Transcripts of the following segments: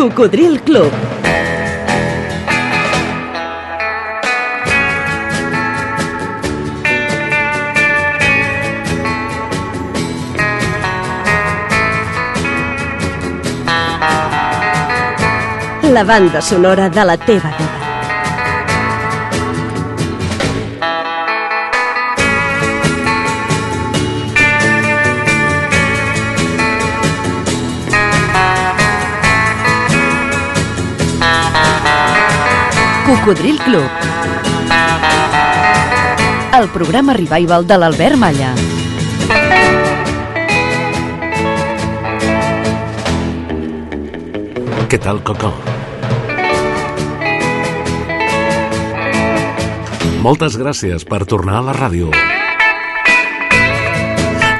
Cocodril Club. La banda sonora de la teva vida. Cocodril Club. El programa revival de l'Albert Malla. Què tal, Coco? Moltes gràcies per tornar a la ràdio.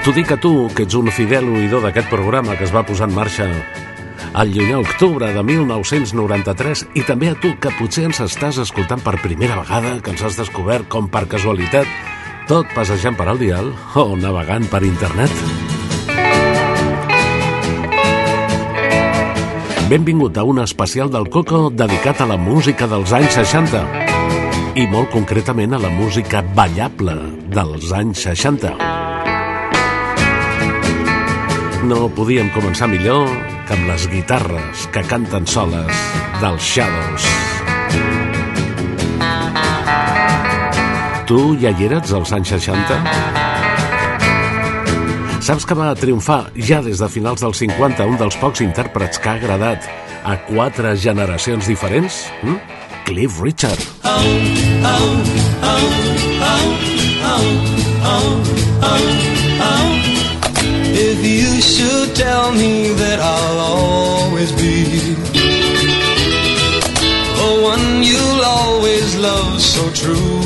T'ho dic a tu, que ets un fidel oïdor d'aquest programa que es va posar en marxa al llunyà octubre de 1993 i també a tu que potser ens estàs escoltant per primera vegada, que ens has descobert com per casualitat, tot passejant per al dial o navegant per internet. Benvingut a un especial del Coco dedicat a la música dels anys 60 i molt concretament a la música ballable dels anys 60. No podíem començar millor amb les guitarres que canten soles dels Shadows. Tu ja hi eres als anys 60? Saps que va triomfar ja des de finals dels 50 un dels pocs intèrprets que ha agradat a quatre generacions diferents? Hm? Cliff Richard. Oh, oh, oh, always be the one you'll always love so true,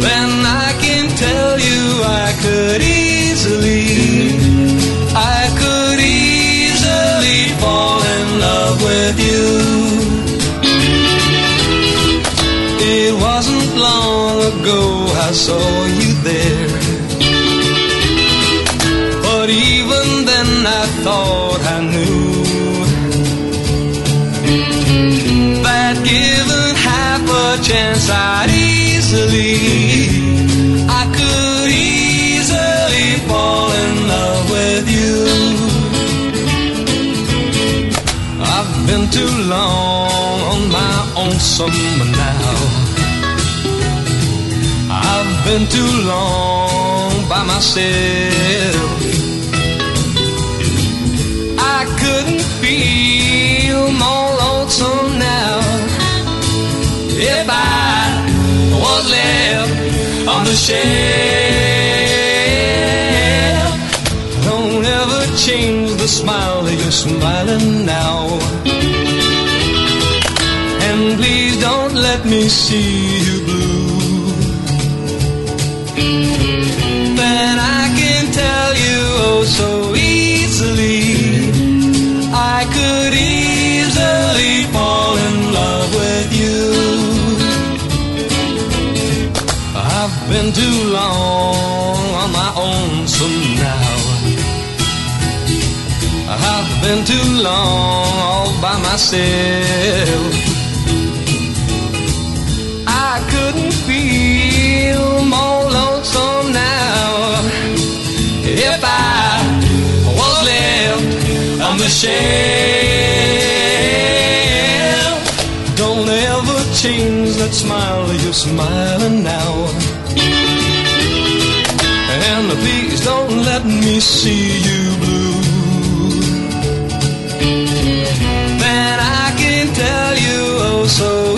then I can tell you I could easily, I could easily fall in love with you. It wasn't long ago I saw you there. Too long on my own summer now. I've been too long by myself. I couldn't feel more lonesome now if I was left on the shelf. Don't ever change the smile that you're smiling see you blue. Then I can tell you oh so easily. I could easily fall in love with you. I've been too long on my own, so now I've been too long all by myself. Couldn't feel more lonesome now if I was left on the shelf. Don't ever change that smile you're smiling now. And please don't let me see you blue. Then I can tell you oh so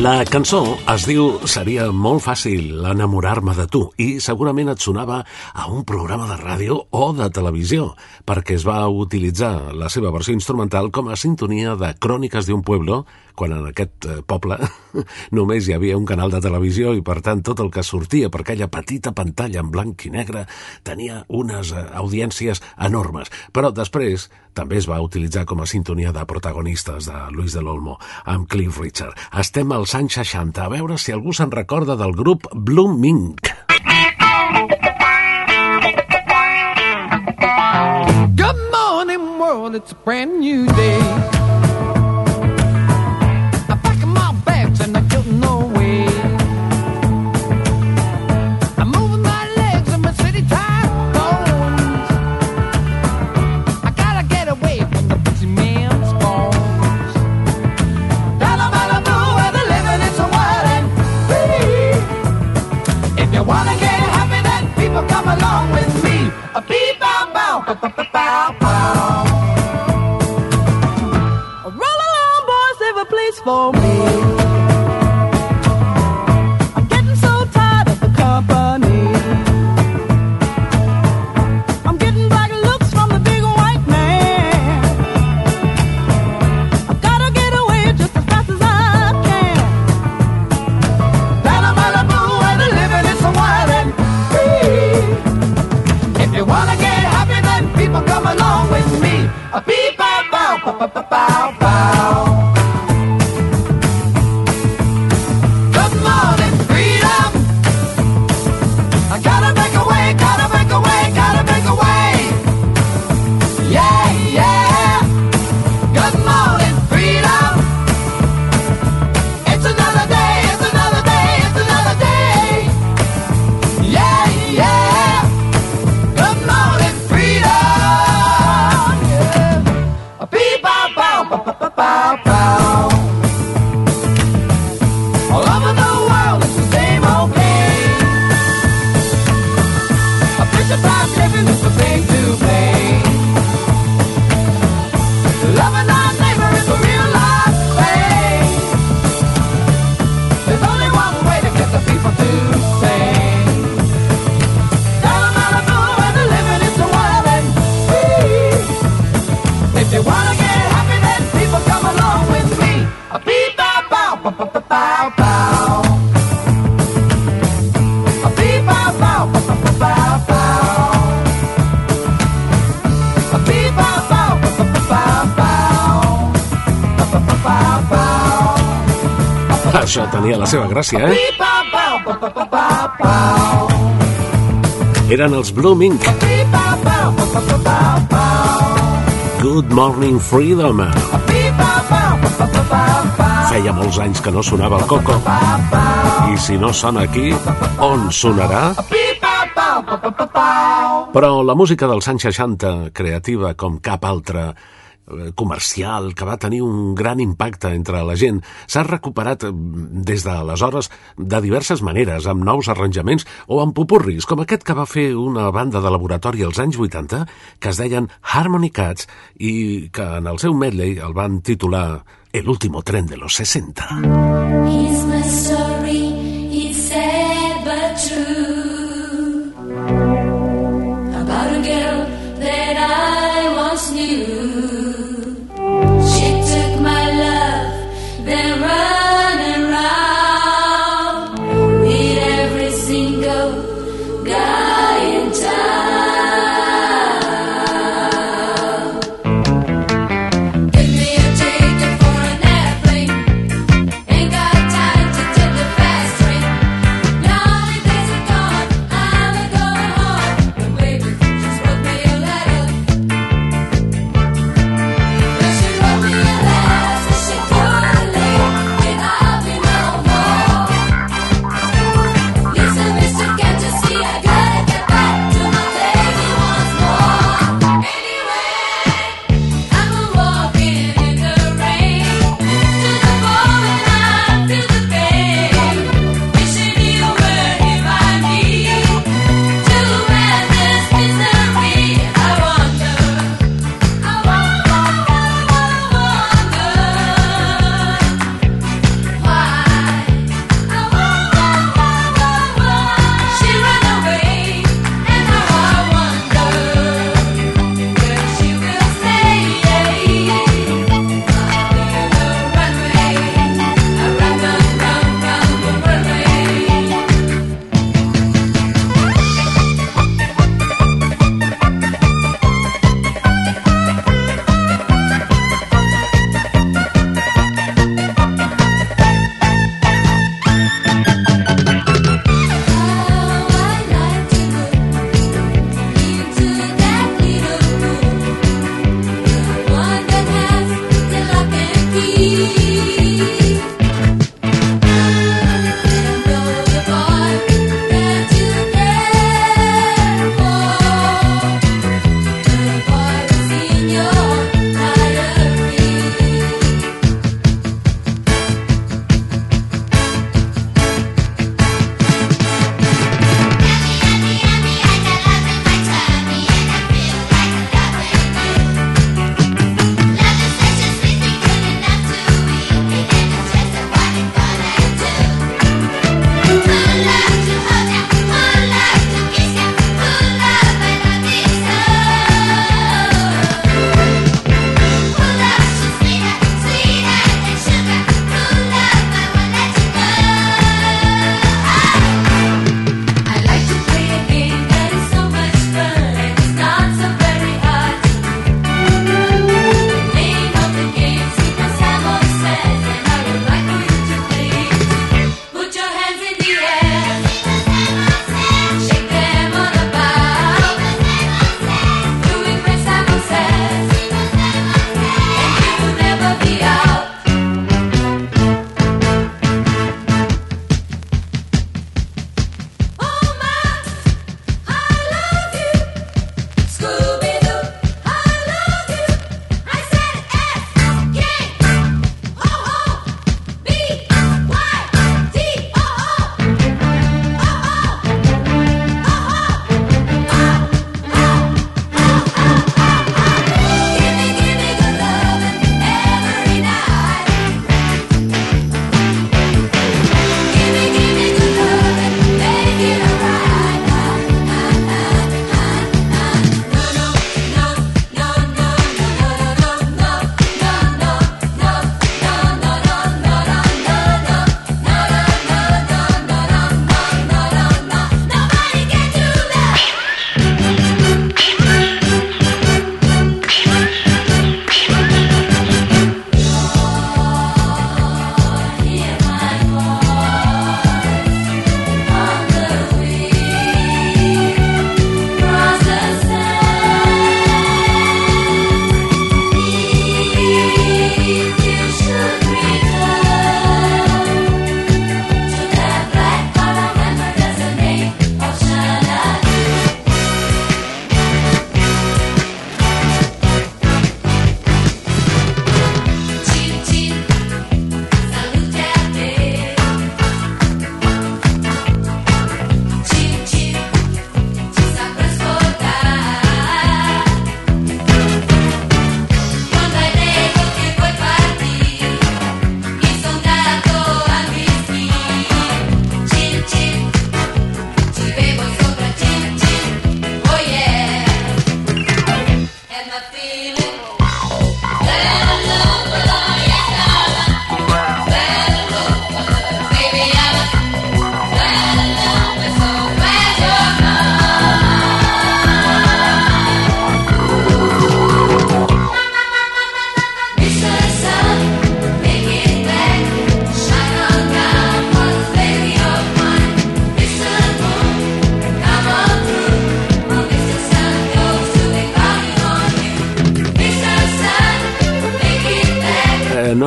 La cançó es diu Seria molt fàcil enamorar-me de tu i segurament et sonava a un programa de ràdio o de televisió perquè es va utilitzar la seva versió instrumental com a sintonia de Cròniques d'un pueblo quan en aquest eh, poble només hi havia un canal de televisió i per tant tot el que sortia per aquella petita pantalla en blanc i negre tenia unes eh, audiències enormes. Però després també es va utilitzar com a sintonia de protagonistes de Luis de l'Olmo amb Cliff Richard. Estem als anys 60, a veure si algú se'n recorda del grup Blue Mink. Good morning, world. It's a brand new day. Això tenia la seva gràcia, eh? Eren els bow. Good Morning Freedom. Feia molts anys que no sonava el Coco. I si no sona aquí, on sonarà? Però la música dels anys 60, creativa com cap altra, comercial, que va tenir un gran impacte entre la gent, s'ha recuperat eh, des d'aleshores de diverses maneres, amb nous arranjaments o amb popurris, com aquest que va fer una banda de laboratori als anys 80 que es deien Harmony Cats i que en el seu medley el van titular El último tren de los 60. He's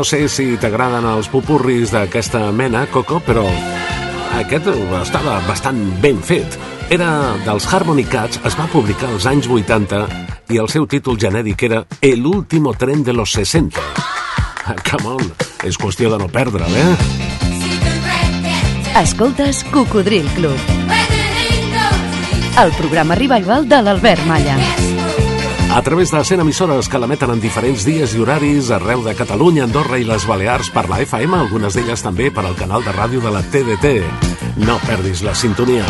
No sé si t'agraden els pupurris d'aquesta mena, Coco, però aquest estava bastant ben fet. Era dels Harmony Cats, es va publicar als anys 80 i el seu títol genèric era El último tren de los 60. Ah, Come on, és qüestió de no perdre'l, eh? Escoltes Cocodril Club, el programa revival de l'Albert Malla. A través de 100 emissores que l'emeten en diferents dies i horaris arreu de Catalunya, Andorra i les Balears per la FM, algunes d'elles també per al canal de ràdio de la TDT. No perdis la sintonia.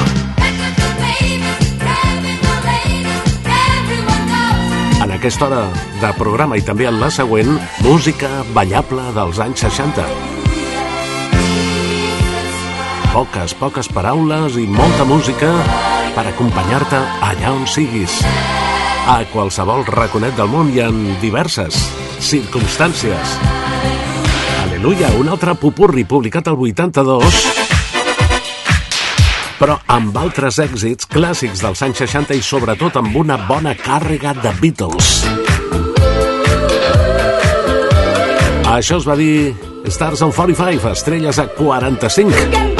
En aquesta hora de programa i també en la següent, música ballable dels anys 60. Poques, poques paraules i molta música per acompanyar-te allà on siguis. A qualsevol raconet del món i en diverses circumstàncies. Aleluia, un altre pupurri publicat al 82 però amb altres èxits clàssics dels anys 60 i sobretot amb una bona càrrega de Beatles. Això es va dir Stars on 45, estrelles a 45.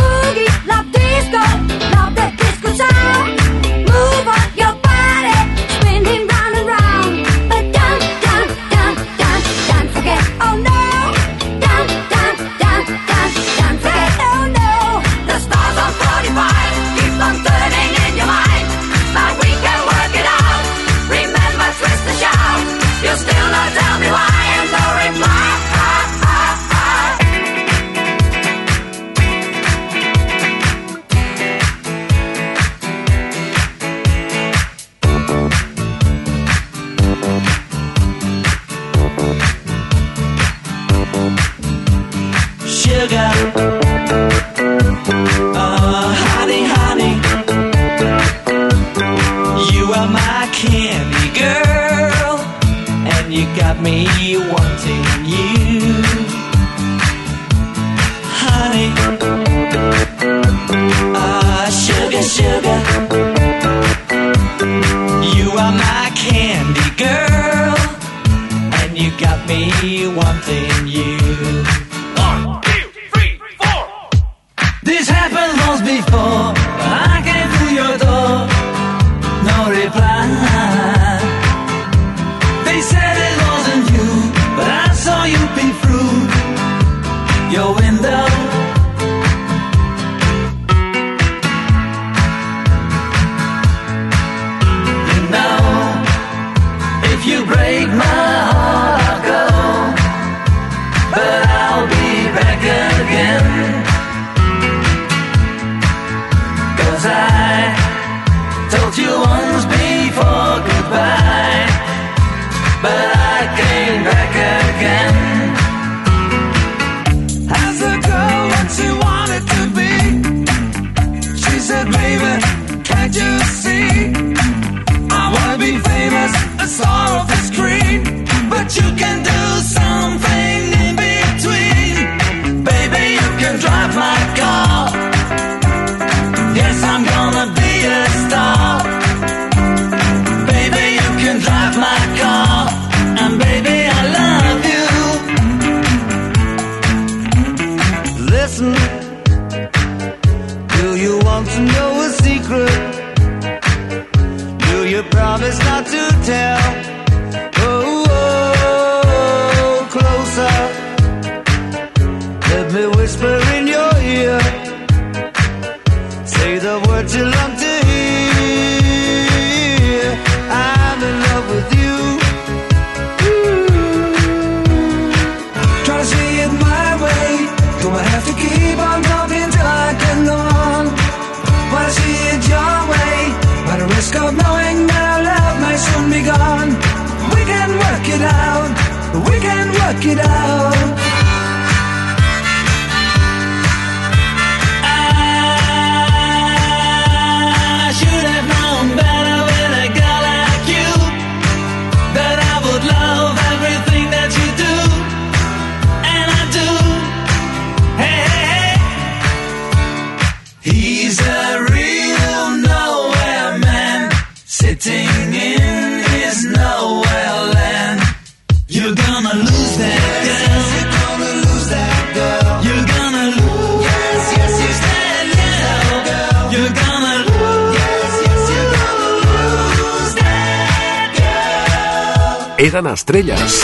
eren estrelles.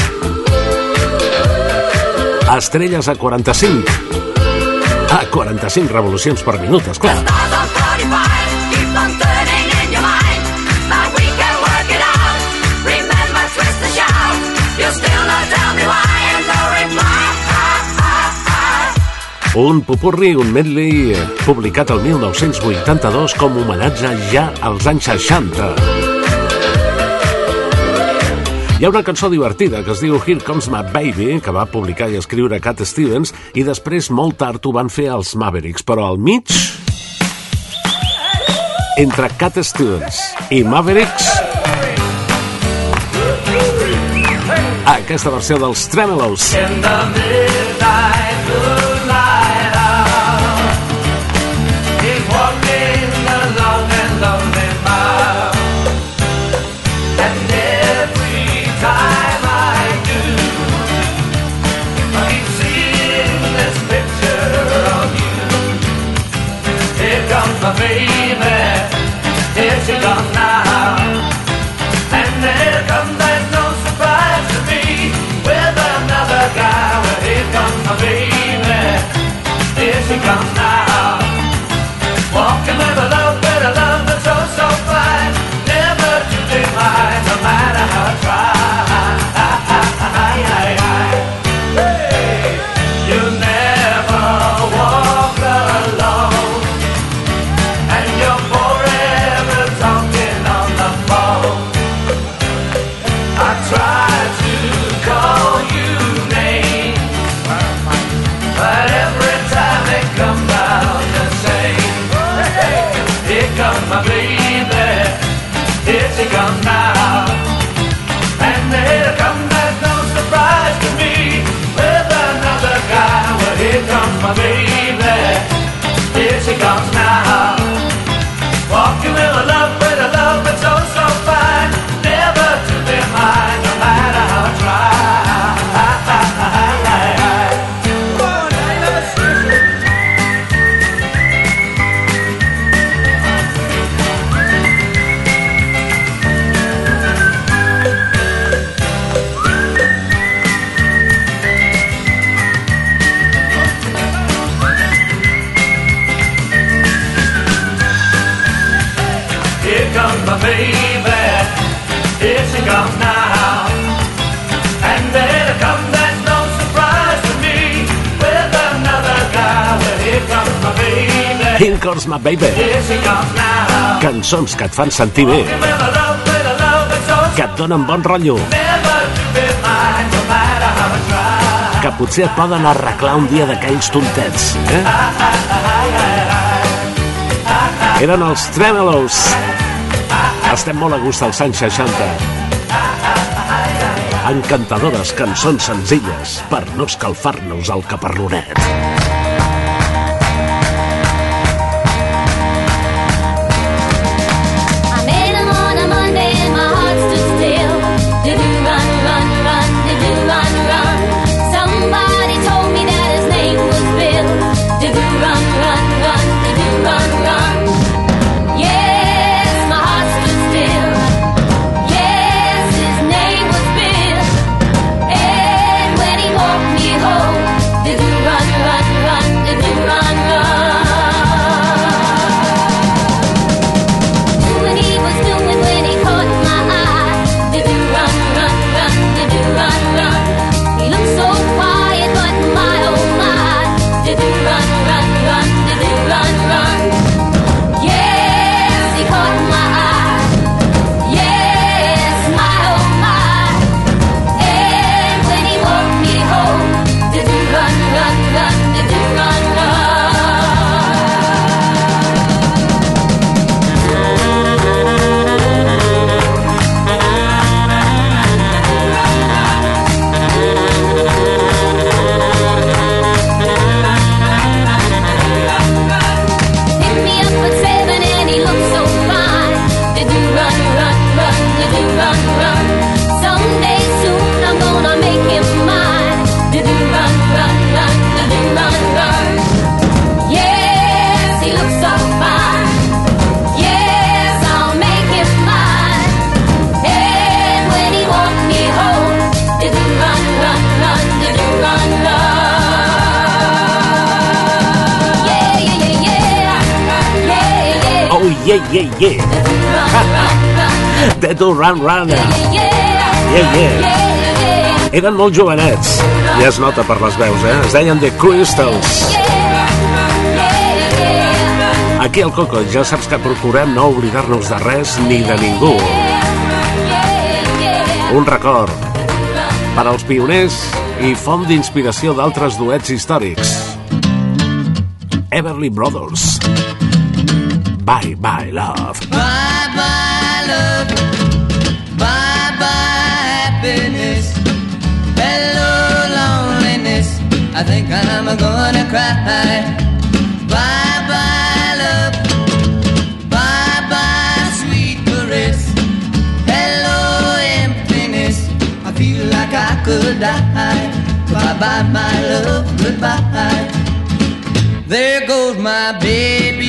Estrelles a 45. A 45 revolucions per minut, esclar. Un pupurri, un medley, publicat el 1982 com homenatge ja als anys 60. Hi ha una cançó divertida que es diu Here Comes My Baby, que va publicar i escriure Cat Stevens, i després molt tard ho van fer els Mavericks, però al mig... Entre Cat Stevens i Mavericks... Ah, aquesta versió dels Tremelos. In the midnight Come on now. Walking with my baby. Cançons que et fan sentir bé. Que et donen bon rotllo. Que potser et poden arreglar un dia d'aquells tontets. Eh? Eren els Tremelos. Estem molt a gust als anys 60. Encantadores cançons senzilles per no escalfar-nos el caparronet. Yeah, yeah, yeah. Dead to Run Run. Yeah, yeah. Eren molt jovenets. Ja es nota per les veus, eh? Es deien The Crystals. Aquí al Coco ja saps que procurem no oblidar-nos de res ni de ningú. Un record per als pioners i font d'inspiració d'altres duets històrics. Everly Brothers. Bye, bye, love. Bye bye love, bye bye happiness, hello loneliness. I think I'm gonna cry. Bye bye love, bye bye sweet caress, hello emptiness. I feel like I could die. Bye bye my love, goodbye. There goes my baby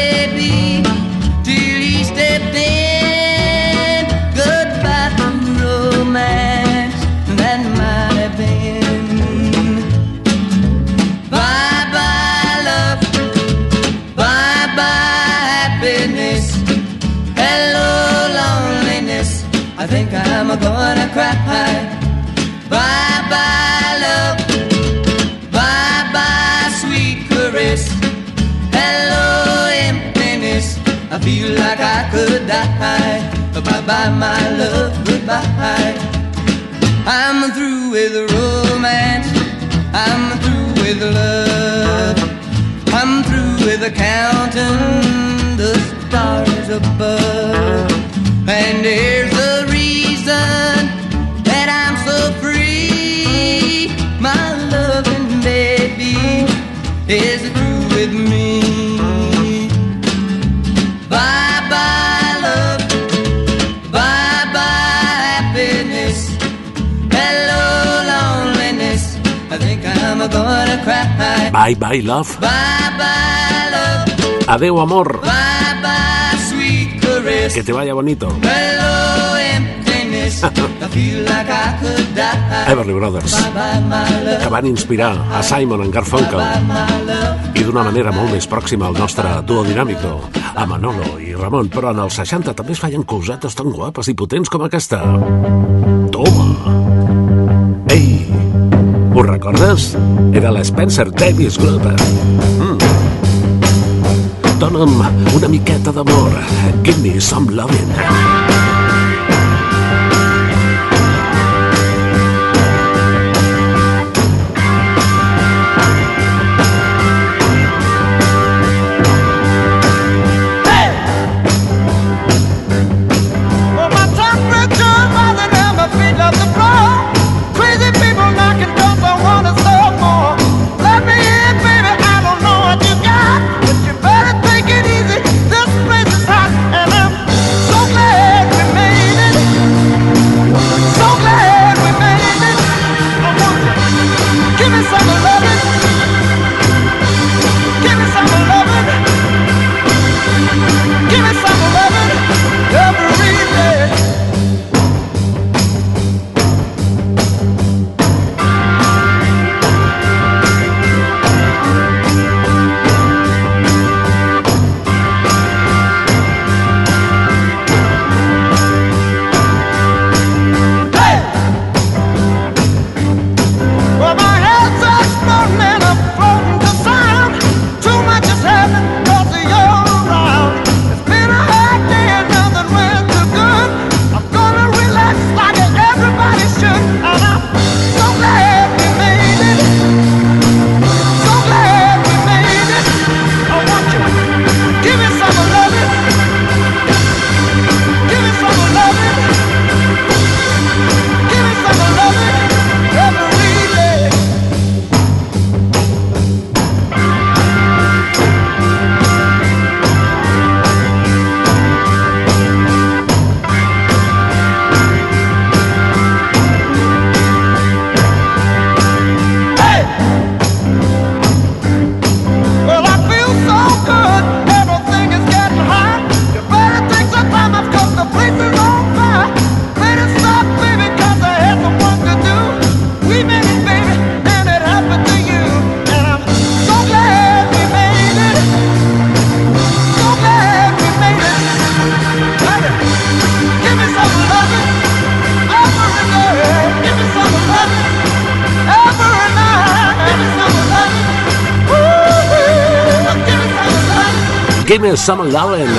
cry. Bye bye, love. Bye bye, sweet caress. Hello, emptiness. I feel like I could die. Bye bye, my love. Goodbye. I'm through with romance. I'm through with love. I'm through with counting the stars above. And here's the reason Bye, bye, love. Bye bye, love. Adeu, amor. Bye bye, sweet caress. Que te vaya bonito. Hello, emptiness. I feel like I could die. Everly Brothers, Bye bye, my love. que van inspirar a Simon and Garfunkel Bye, my love. i d'una manera molt més pròxima al nostre duo dinàmico, a Manolo i Ramon, però en els 60 també es feien cosetes tan guapes i potents com aquesta. Toma! Recordes? Era l'Spencer Davis Group. Mm. Dona'm una miqueta d'amor. Give me some loving. Me some lovin'.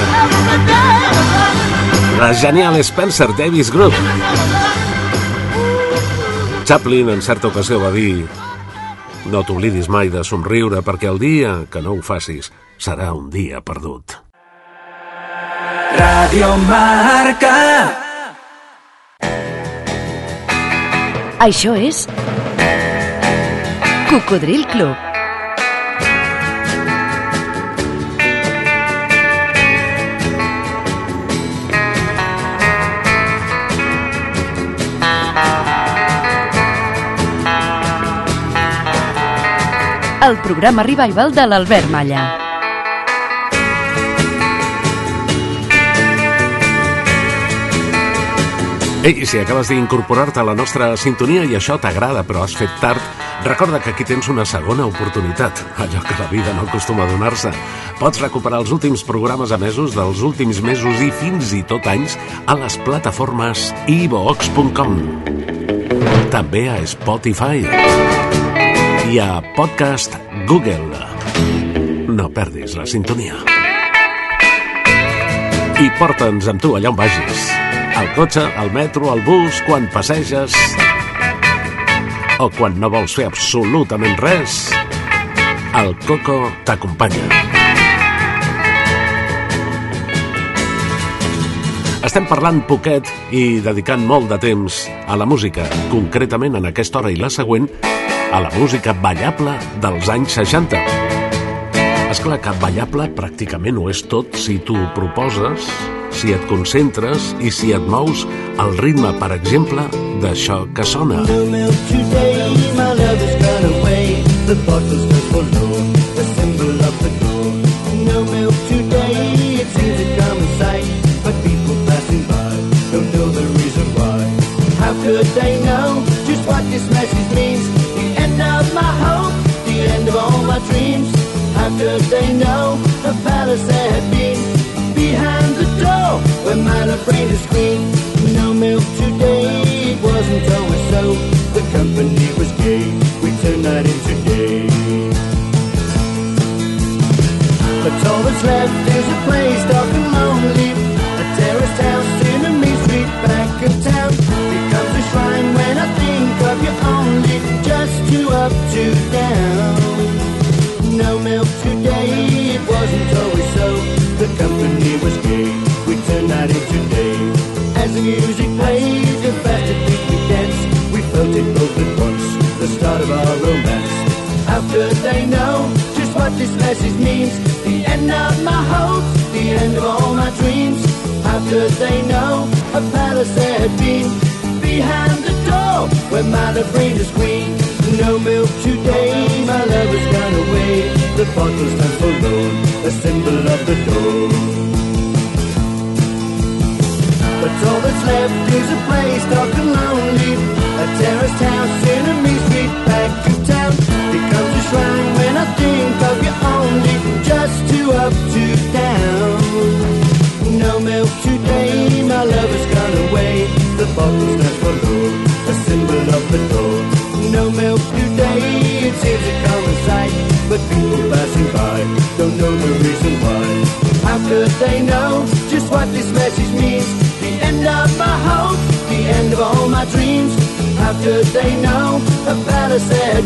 La genial Spencer Davis Group. Chaplin en certa ocasió va dir no t'oblidis mai de somriure perquè el dia que no ho facis serà un dia perdut. Radio Marca. Això és Cocodril Club. El programa revival de l'Albert Malla. Ei, si acabes d'incorporar-te a la nostra sintonia i això t'agrada però has fet tard, recorda que aquí tens una segona oportunitat, allò que la vida no acostuma a donar-se. Pots recuperar els últims programes emesos dels últims mesos i fins i tot anys a les plataformes ivox.com. També a Spotify i a Podcast Google. No perdis la sintonia. I porta'ns amb tu allà on vagis. Al cotxe, al metro, al bus, quan passeges... O quan no vols fer absolutament res, el Coco t'acompanya. Estem parlant poquet i dedicant molt de temps a la música, concretament en aquesta hora i la següent, a la música ballable dels anys 60. És clar que ballable pràcticament ho és tot si tu ho proposes, si et concentres i si et mous al ritme, per exemple, d'això que sona. No today, my love away. The bottle's just for How could of our romance. How could they know just what this message means? The end of my hopes, the end of all my dreams. How could they know a palace there had been behind the door where my reigned as queen? No milk today, my love has gone away. The bottle stands forlorn, a symbol of the door. But all that's left is a place dark and lonely. A terraced house in a mean street back of town. Becomes a shrine when I think of you only. Just two up, two down. No milk today, my love has gone away. The bottle stands for Lord, a symbol of the door. No milk today, it seems a common sight. But people passing by don't know the reason why. How could they know just what this message means? End of my hope, the end of all my dreams. How could they know a palace there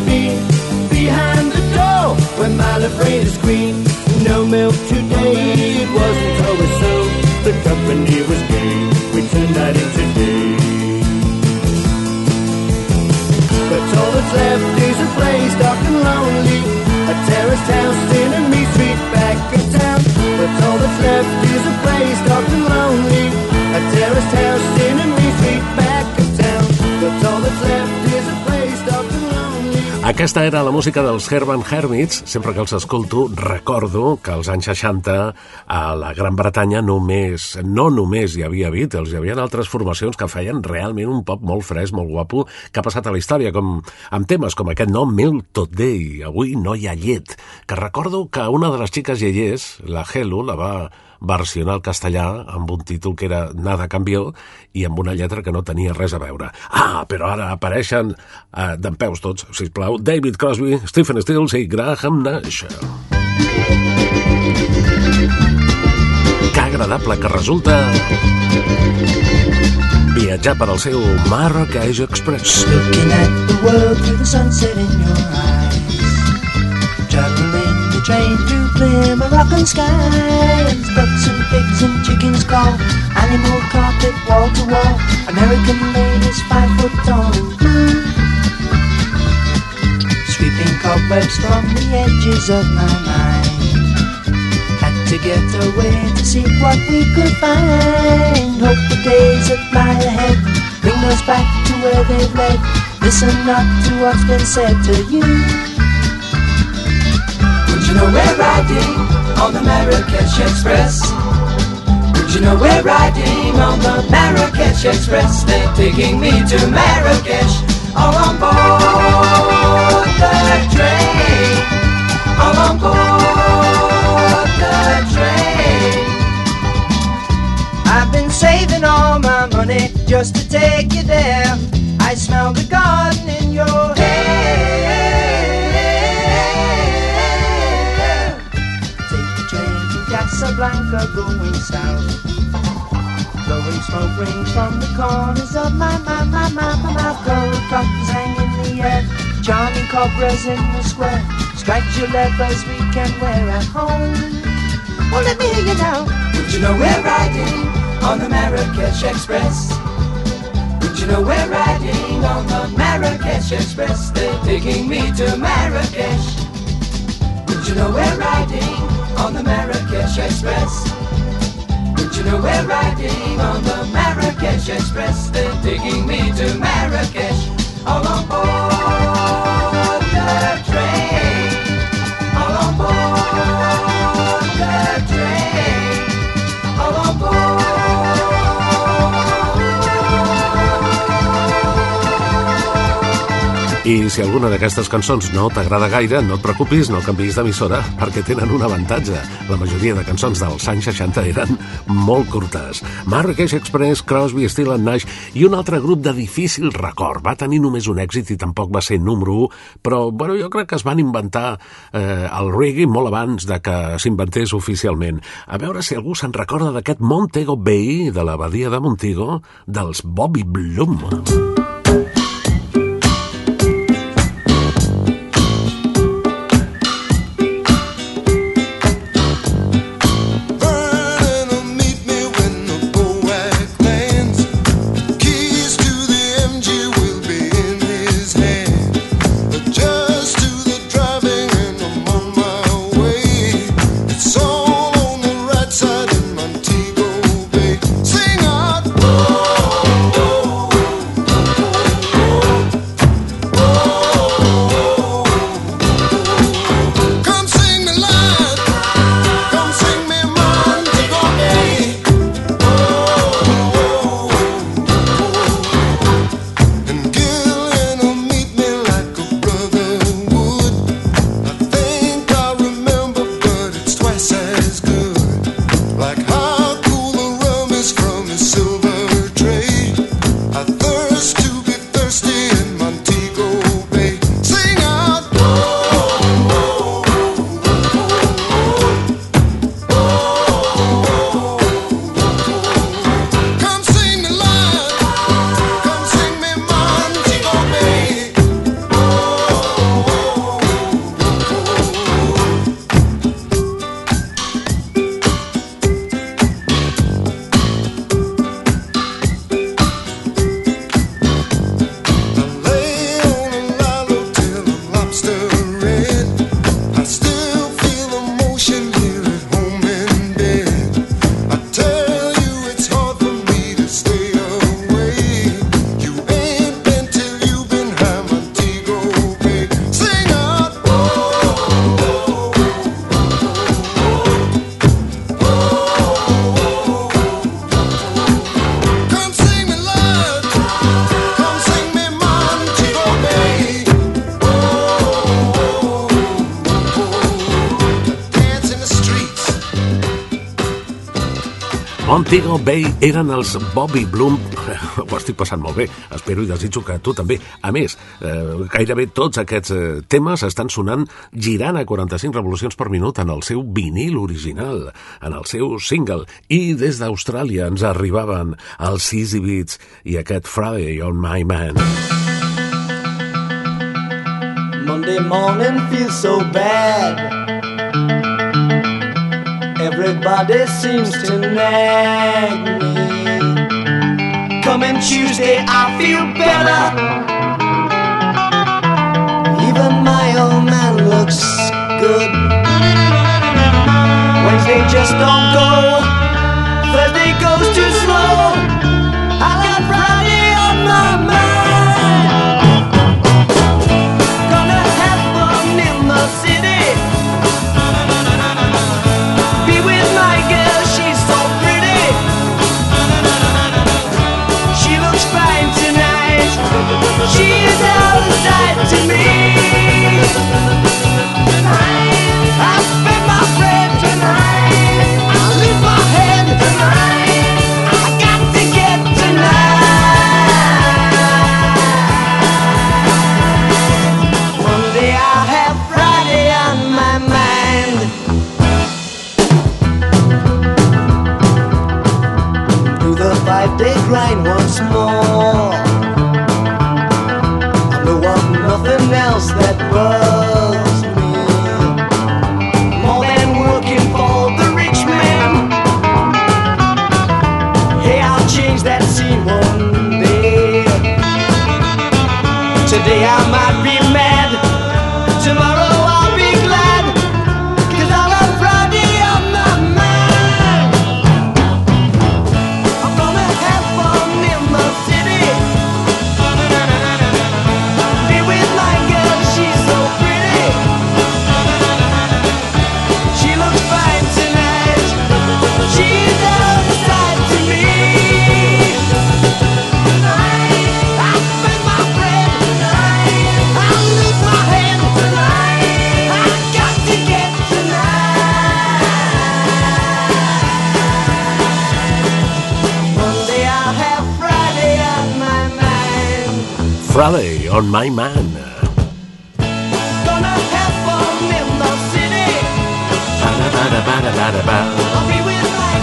Aquesta era la música dels Herman Hermits. Sempre que els escolto, recordo que als anys 60 a la Gran Bretanya només, no només hi havia Beatles, hi havia altres formacions que feien realment un pop molt fresc, molt guapo, que ha passat a la història, com amb temes com aquest nom, Mil Tot Day, avui no hi ha llet, que recordo que una de les xiques iaiers, la Helu, la va versionar al castellà amb un títol que era Nada canvió i amb una lletra que no tenia res a veure. Ah, però ara apareixen eh, d'en peus tots, sisplau, David Crosby, Stephen Stills i Graham Nash. Que agradable que resulta viatjar per al seu Marrakech Express. Looking at the world through the sunset in your eyes. Traveling the train through clear Moroccan skies. Ducks and pigs and chickens call. Animal carpet wall to wall. American ladies five foot tall. Sweeping cobwebs from the edges of my mind. Had to get away to see what we could find. Hope the days that lie ahead bring us back to where they've led. Listen not to what's been said to you. Would you know we're riding on the Marrakesh Express? Would you know we're riding on the Marrakesh Express? They're taking me to Marrakesh, all on board the train, all on board the train. I've been saving all my money just to take you there. I smell the garden in your Casablanca going south. Blowing smoke rings from the corners of my, my, my, my, my mouth. Gold buttons hang in the air. Charming cobras in the square. Striped leathers we can wear at home. Well, let me hear you now. Would you know we're riding on the Marrakesh Express? Would you know we're riding on the Marrakesh Express? They're taking me to Marrakesh. Would you know we're riding on the Marrakesh Express? Would you know we're riding on the Marrakesh Express? They're taking me to Marrakesh. All on board I si alguna d'aquestes cançons no t'agrada gaire, no et preocupis, no canvis d'emissora, perquè tenen un avantatge. La majoria de cançons dels anys 60 eren molt curtes. Marrakech Express, Crosby, Still and Nash i un altre grup de difícil record. Va tenir només un èxit i tampoc va ser número 1, però bueno, jo crec que es van inventar eh, el reggae molt abans de que s'inventés oficialment. A veure si algú se'n recorda d'aquest Montego Bay, de la badia de Montego, dels Bobby Bloom. Vernon Montego Bay eren els Bobby Bloom. Ho estic passant molt bé, espero i desitjo que tu també. A més, eh, gairebé tots aquests eh, temes estan sonant girant a 45 revolucions per minut en el seu vinil original, en el seu single. I des d'Austràlia ens arribaven els Easy Beats i aquest Friday on My Man. Monday morning feels so bad. Everybody seems to nag me. Coming Tuesday, I feel better. Even my old man looks good. Wednesday just don't go. Thursday goes too slow. Day grind once more. Else that bugs on My Man.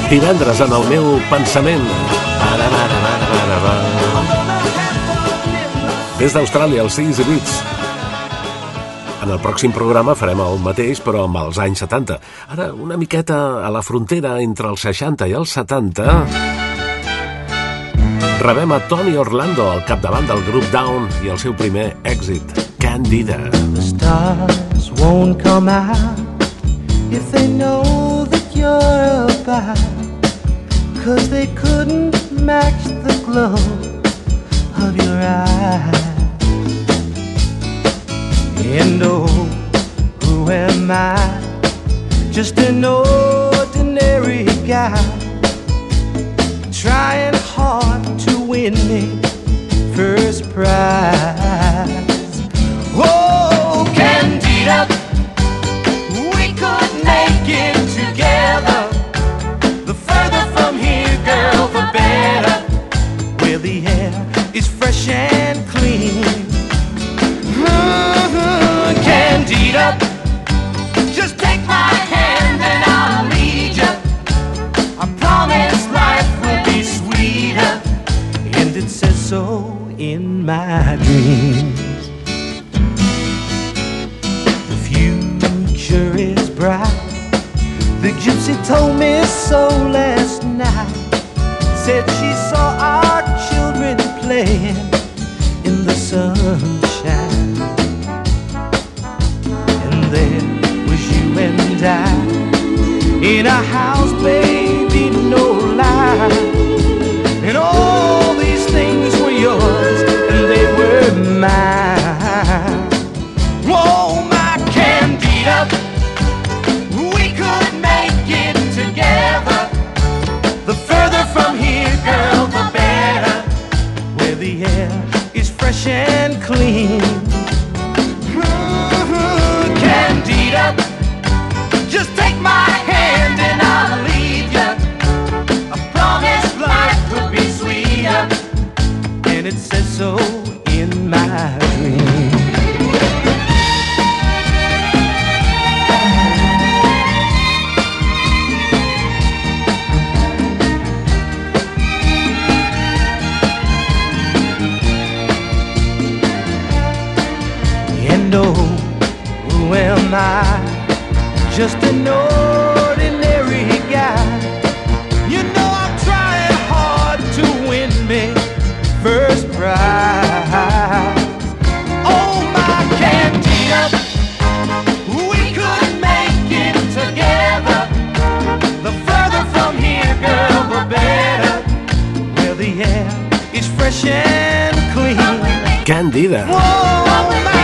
Divendres en el meu pensament. Des d'Austràlia, els Easy Beats. En el pròxim programa farem el mateix, però amb els anys 70. Ara, una miqueta a la frontera entre els 60 i els 70... Rebem a Tony Orlando al capdavant del grup Down i el seu primer èxit, Candida. The stars won't come out if they know that you're about. Cause they couldn't match the glow of your eyes. And oh, who am I? Just an ordinary guy trying win me first prize. Told me so last night. Said she saw our children playing in the sunshine. And there was you and I in a house, baby, no lie. Am I? Just an ordinary guy. You know I'm trying hard to win me first prize. Oh my Candida, we could make it together. The further from here, girl, the better. Where the air is fresh and clean. Candida. Oh my Candida.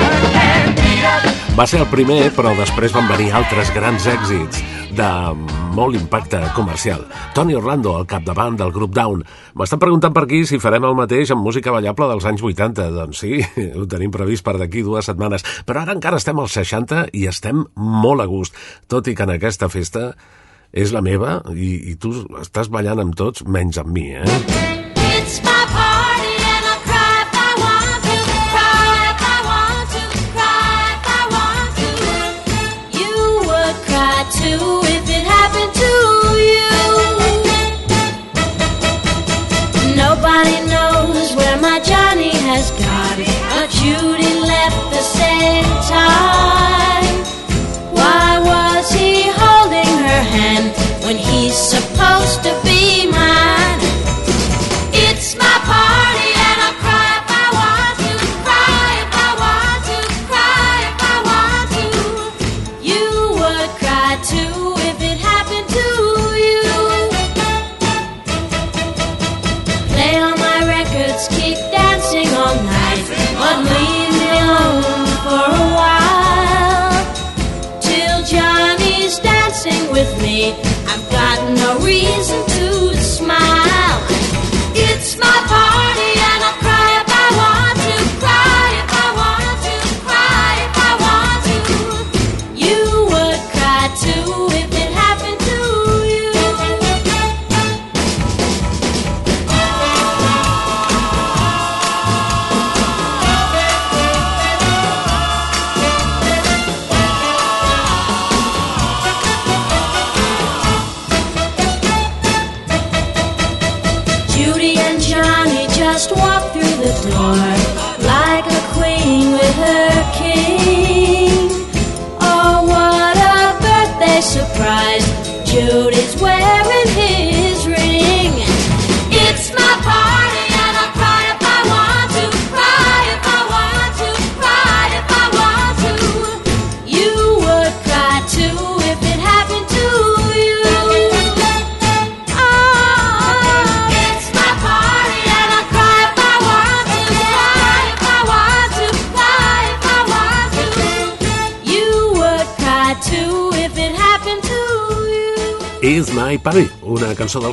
Va ser el primer, però després van venir altres grans èxits de molt impacte comercial. Tony Orlando, al capdavant del grup Down. M'estan preguntant per aquí si farem el mateix amb música ballable dels anys 80. Doncs sí, ho tenim previst per d'aquí dues setmanes. Però ara encara estem als 60 i estem molt a gust. Tot i que en aquesta festa és la meva i, i tu estàs ballant amb tots menys amb mi, eh?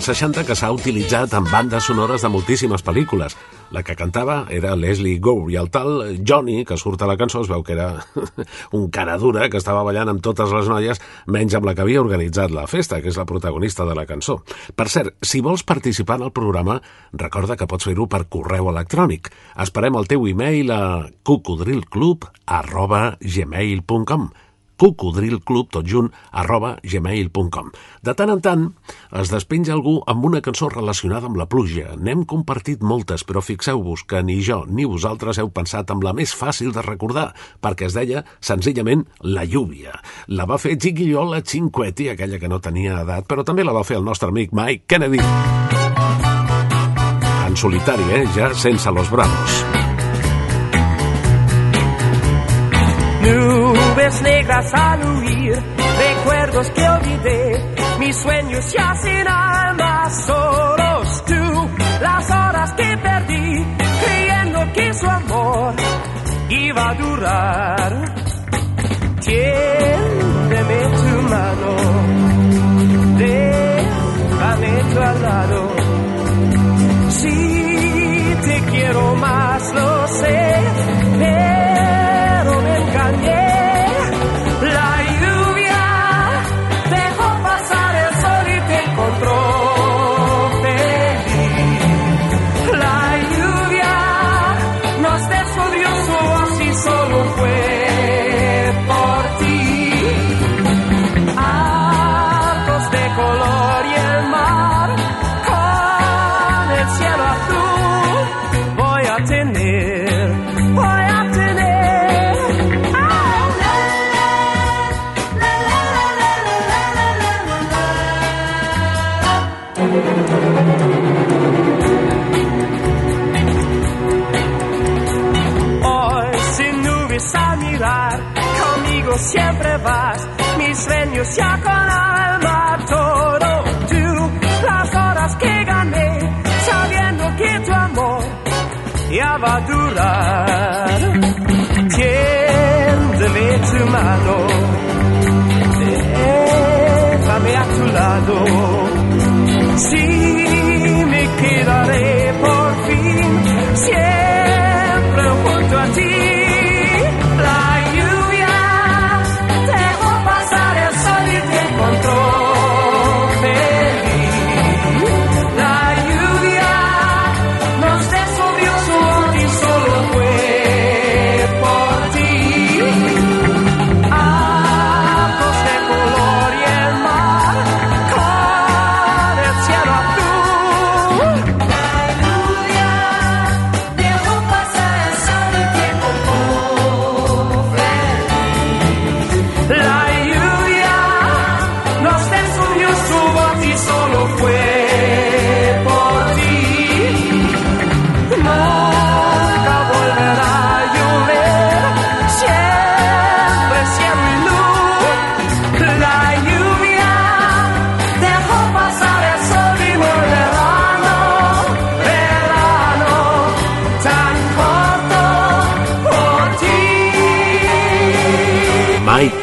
Una cançó dels 60 que s'ha utilitzat en bandes sonores de moltíssimes pel·lícules. La que cantava era Leslie Gore i el tal Johnny, que surt a la cançó, es veu que era un cara dura que estava ballant amb totes les noies, menys amb la que havia organitzat la festa, que és la protagonista de la cançó. Per cert, si vols participar en el programa, recorda que pots fer-ho per correu electrònic. Esperem el teu e-mail a cocodrilclub arroba gmail.com cocodrilclub, tot junt, arroba gmail.com. De tant en tant es despenja algú amb una cançó relacionada amb la pluja. N'hem compartit moltes, però fixeu-vos que ni jo ni vosaltres heu pensat en la més fàcil de recordar, perquè es deia senzillament La lluvia. La va fer Giggliola Cinquetti, aquella que no tenia edat, però també la va fer el nostre amic Mike Kennedy. En solitari, eh? Ja sense los bravos. Nubes negras al huir, recuerdos que olvidé, mis sueños se hacen almas solos tú, las horas que perdí, creyendo que su amor iba a durar. Tiéndeme tu mano, déjame tu al lado. Si te quiero más, lo sé, siempre vas, mis sueños ya con alma todo tú, las horas que gané, sabiendo que tu amor ya va a durar. Tiéndeme tu mano, déjame a tu lado. Sí,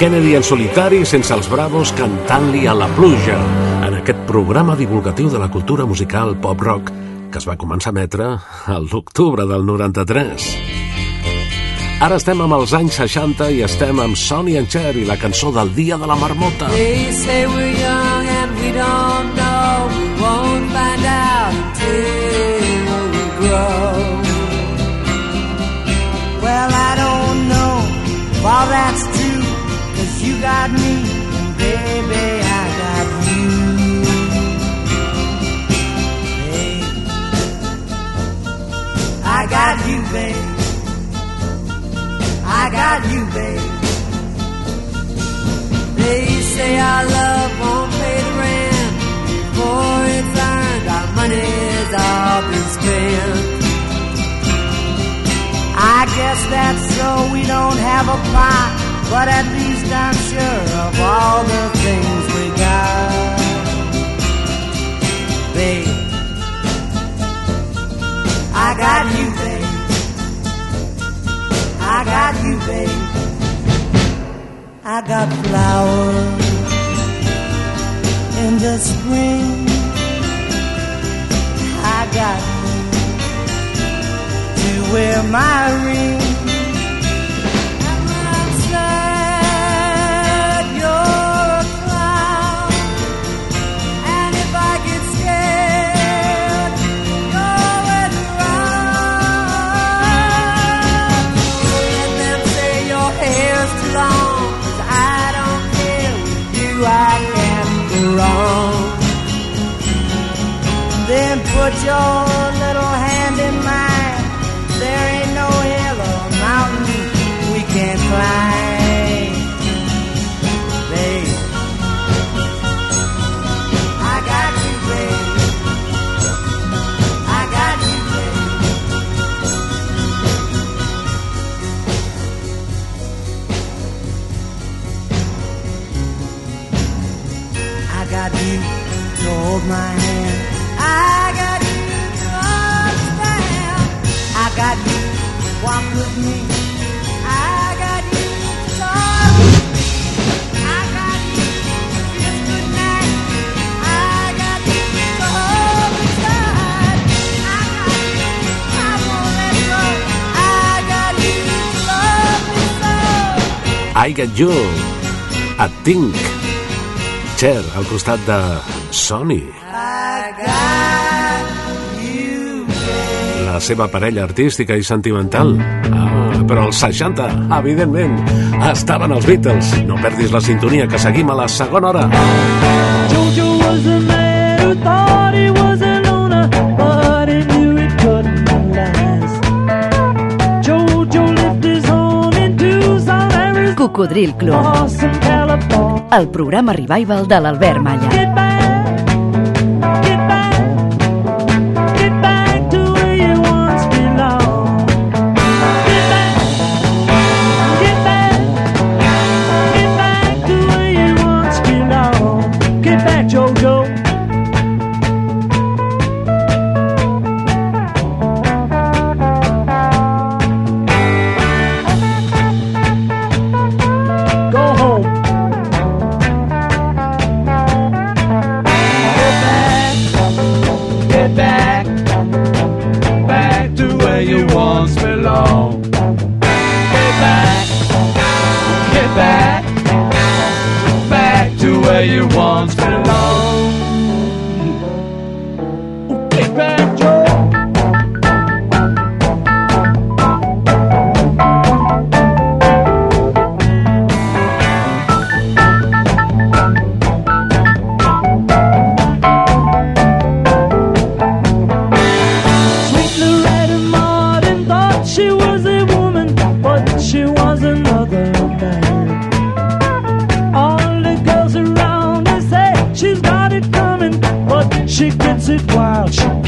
Kennedy en solitari sense els bravos cantant-li a la pluja en aquest programa divulgatiu de la cultura musical pop-rock que es va començar a emetre al l'octubre del 93. Ara estem amb els anys 60 i estem amb Sonny and Cher i la cançó del Dia de la Marmota. They say we're young and we don't know. We won't find out until we grow. Well, I don't know all that's got me, baby, I got you. Hey, I got you, babe. I got you, babe. They say our love won't pay the rent before it's earned. Our money's all been spent. I guess that's so we don't have a plot, but at least I'm sure of all the things we got. Babe, I got you, babe. I got you, babe. I got flowers in the spring. I got you to wear my ring. 我叫。I Get You, et tinc. Cher, al costat de Sony, I got. La seva parella artística i sentimental. Ah, però als 60, evidentment, estaven els Beatles. No perdis la sintonia, que seguim a la segona hora. Jojo was a man who thought he was a loner, but he knew it couldn't last. Jojo lived his home in Tucson, Arizona, Cocodril Club, el programa revival de l'Albert Malla. Get back, she gets it wild. she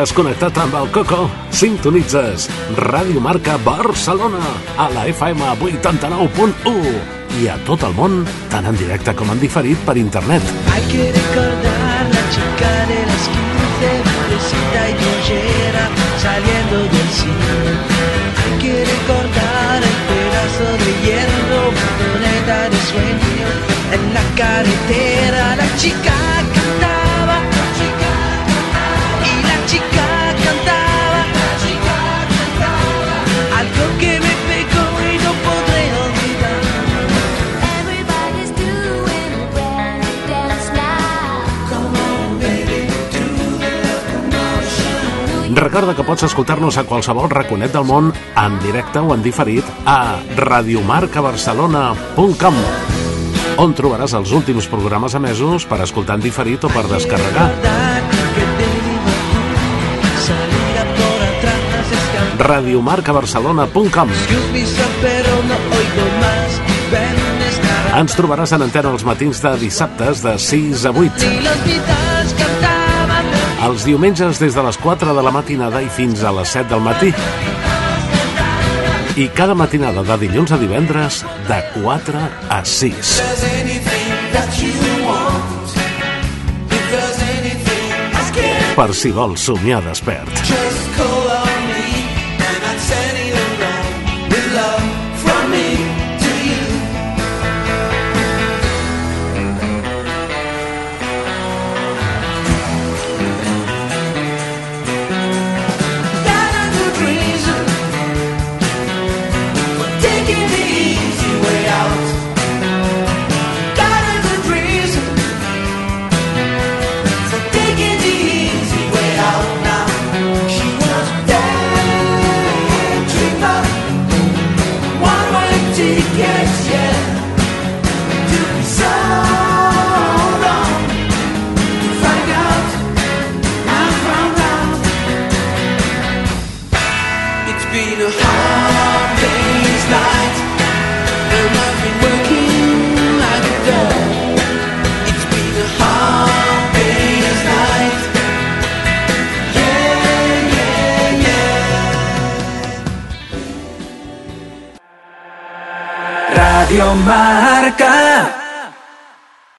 has connectat amb el Coco? Sintonitzes Ràdio Marca Barcelona a la FM 89.1 i a tot el món, tant en directe com en diferit per internet. Hay que recordar la chica de las 15, pobrecita y pollera, saliendo del cine. Hay que recordar el pedazo de hierro, moneda de sueño, en la carretera. La chica cantaba, Recorda que pots escoltar-nos a qualsevol raconet del món en directe o en diferit a radiomarcabarcelona.com on trobaràs els últims programes emesos per escoltar en diferit o per descarregar. Radiomarcabarcelona.com. Ens trobaràs en antena els matins de dissabtes de 6 a 8. Els diumenges des de les 4 de la matinada i fins a les 7 del matí. I cada matinada de dilluns a divendres de 4 a 6. there's anything that you want, if there's anything I can, Per si vols somiar despert. just Radio Marca.